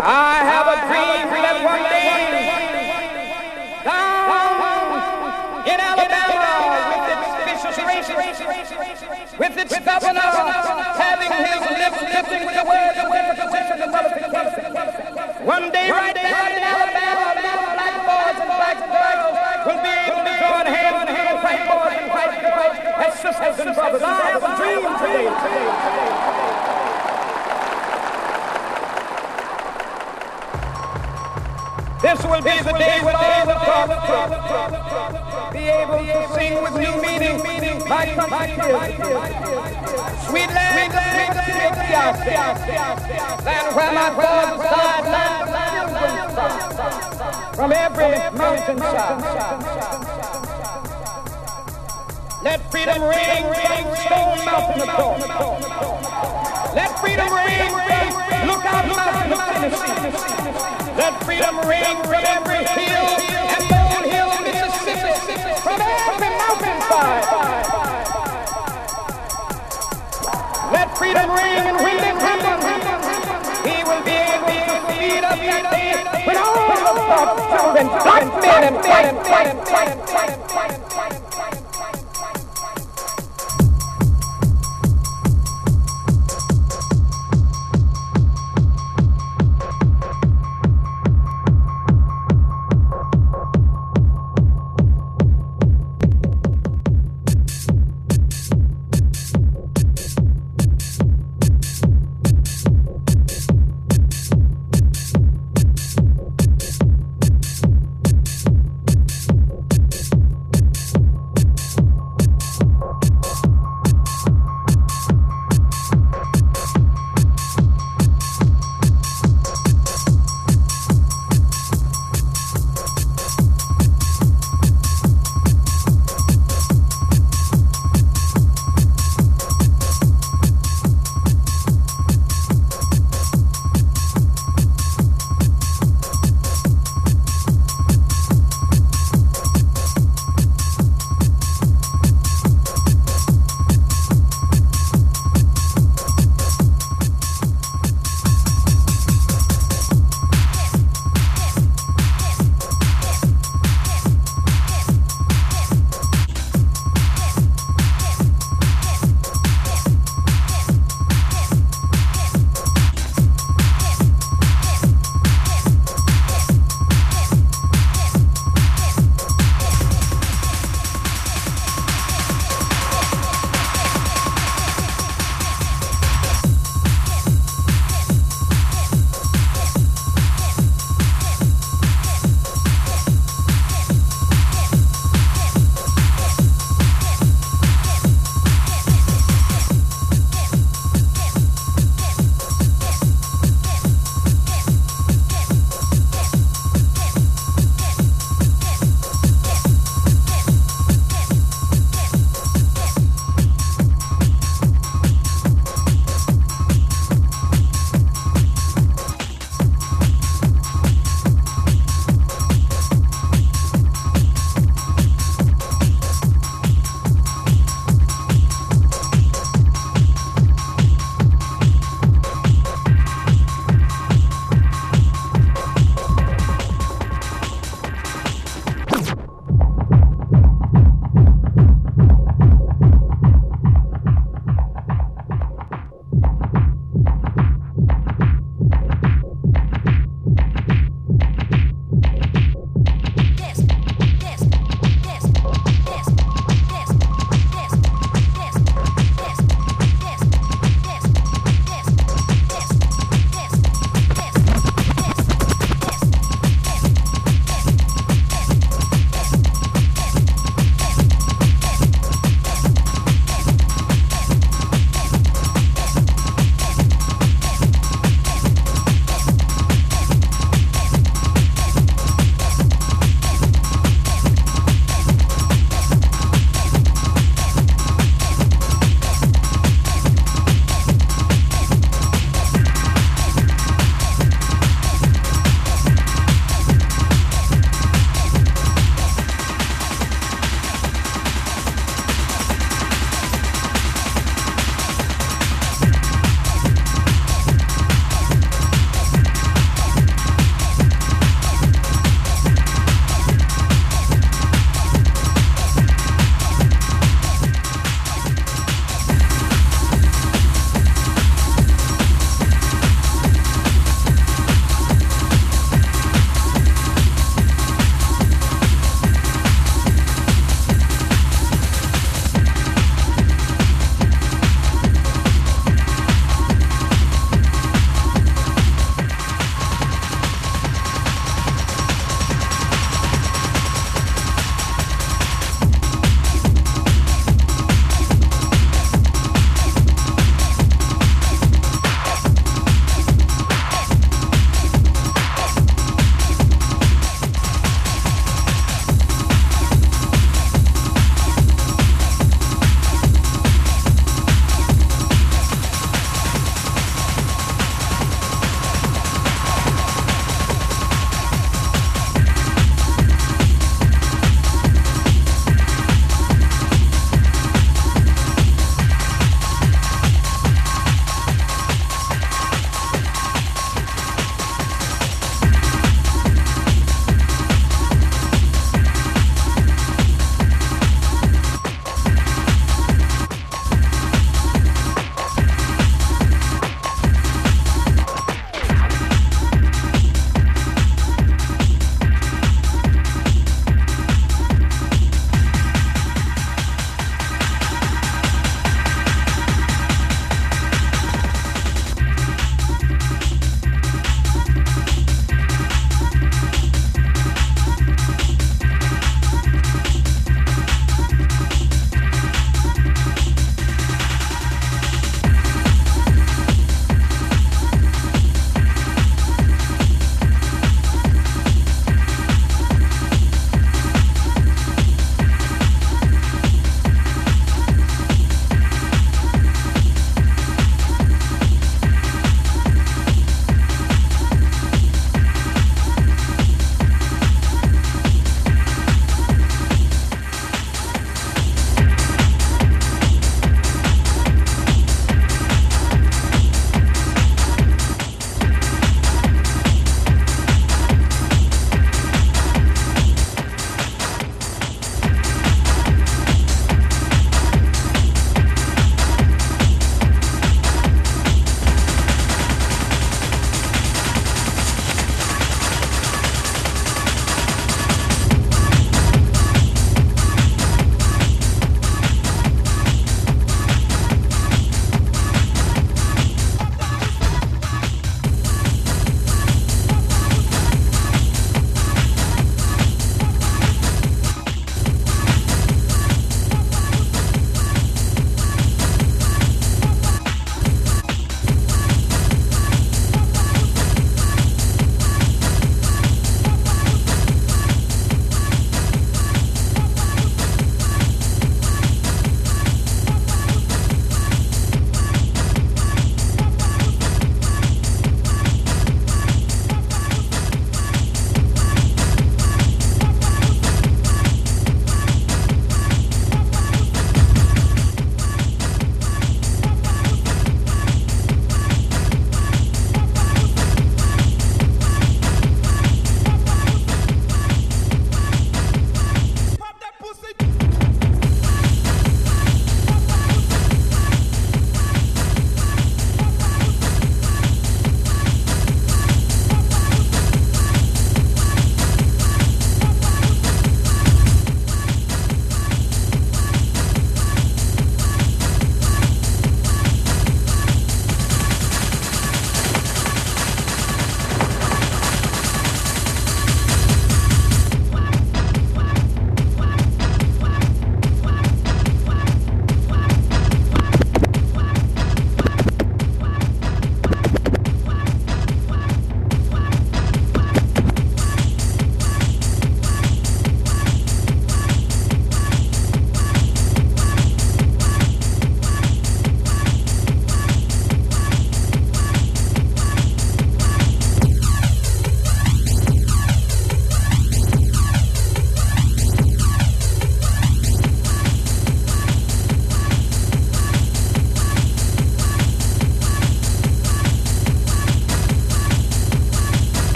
I have a dream that one day down in Alabama with its vicious racists, with its governor having his lips lifted with the words of and nullification. One day right down in Alabama, little black boys and black girls will be able to join hands with little white boys and white girls as sisters and brothers. I have a dream today. This will be the day when all the prophets be able to sing with new meaning. My country sweet land, land, land where my father's side, land from every mountainside. Let freedom ring from Stone Mountain of. Let freedom ring from Let freedom ring from every hill and molehill of Mississippi, from every mountainside. Let freedom ring and when it happens, he will be able to feed us that day when all of children, black men and white white men, white men, white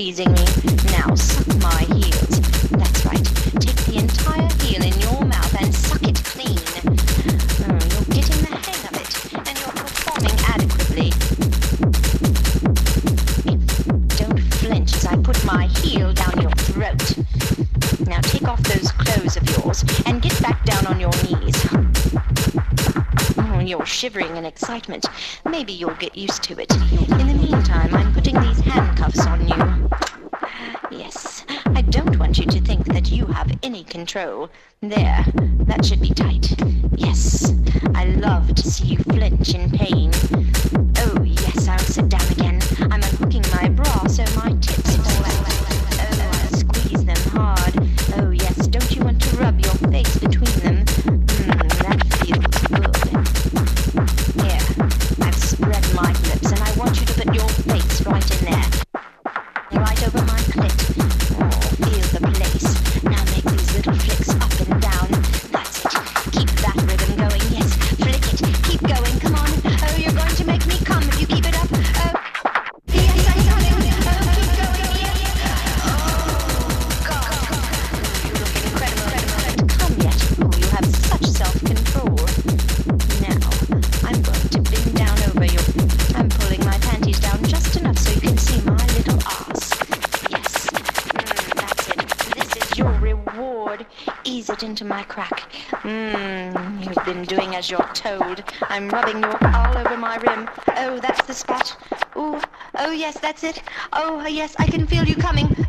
pleasing me. Now suck my heels. That's right. Take the entire heel in your mouth and suck it clean. Oh, you're getting the hang of it, and you're performing adequately. Don't flinch as I put my heel down your throat. Now take off those clothes of yours and get back down on your knees. Oh, you're shivering in excitement. Maybe you'll get That's it. Oh, yes, I can feel you coming.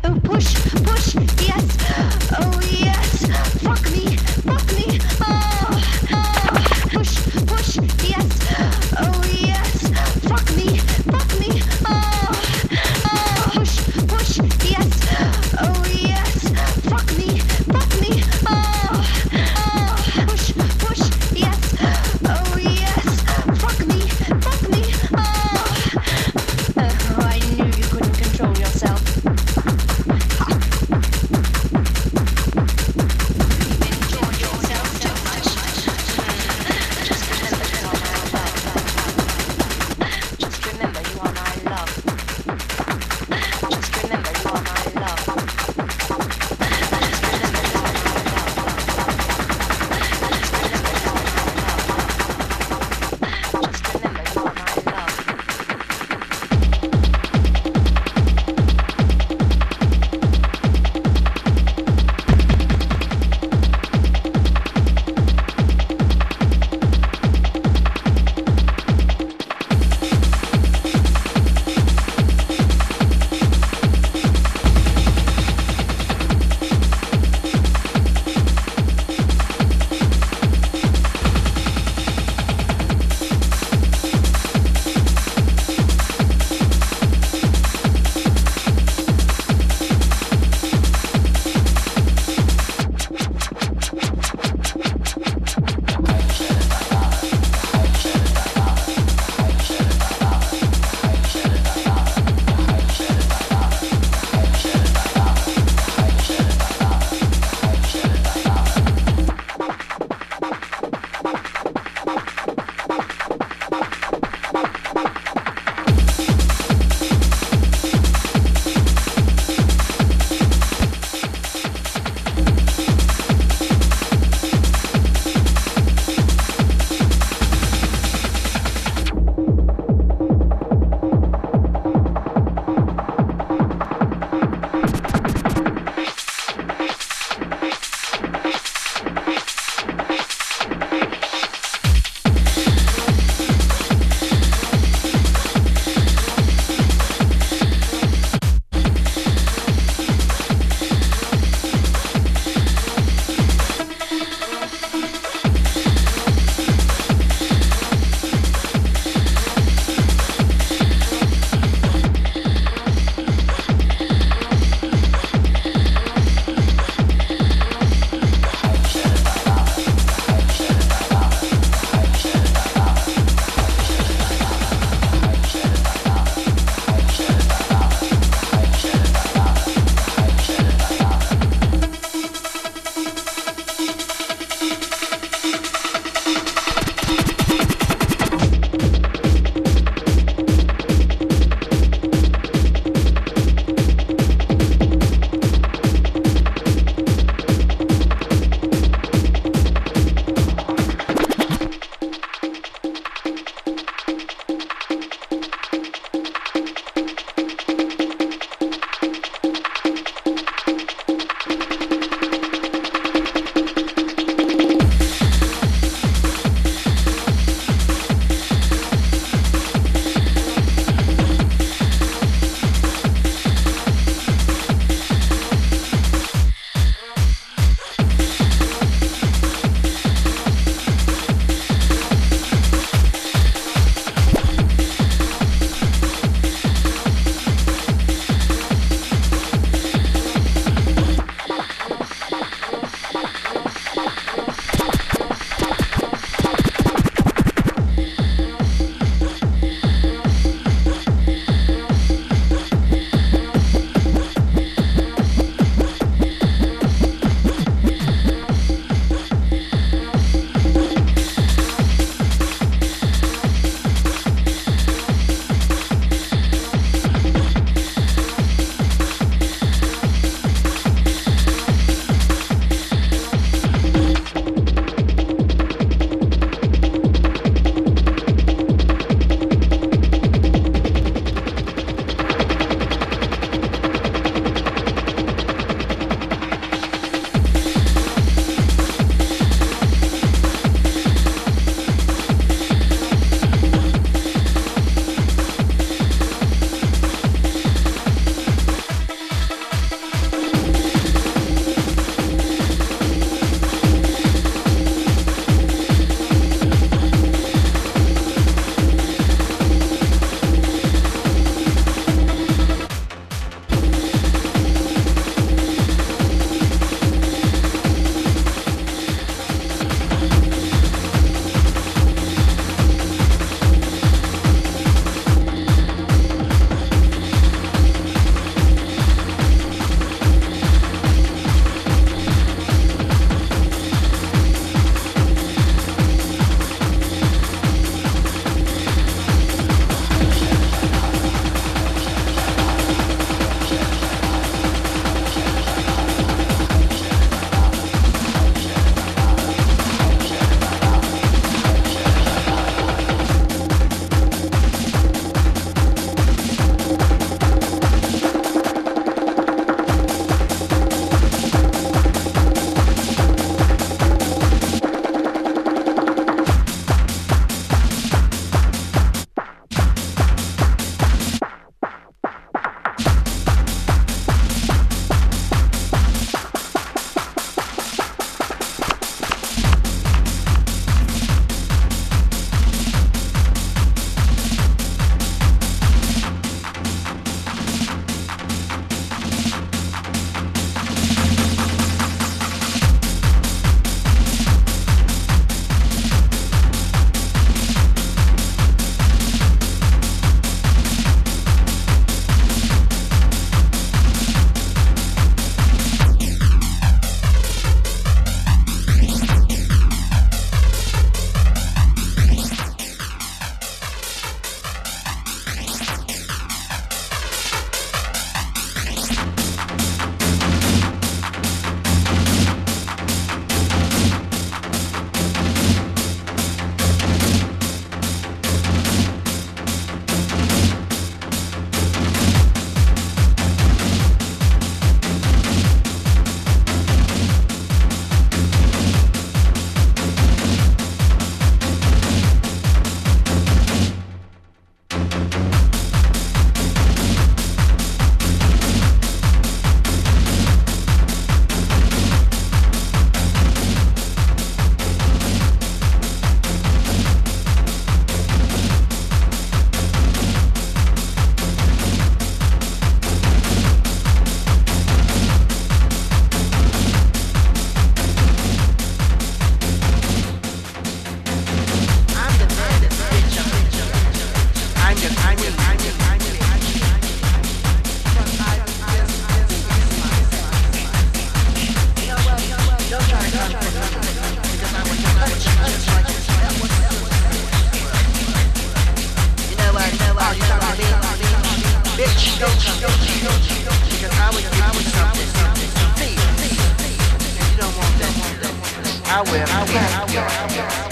I will. I will. I will. I will.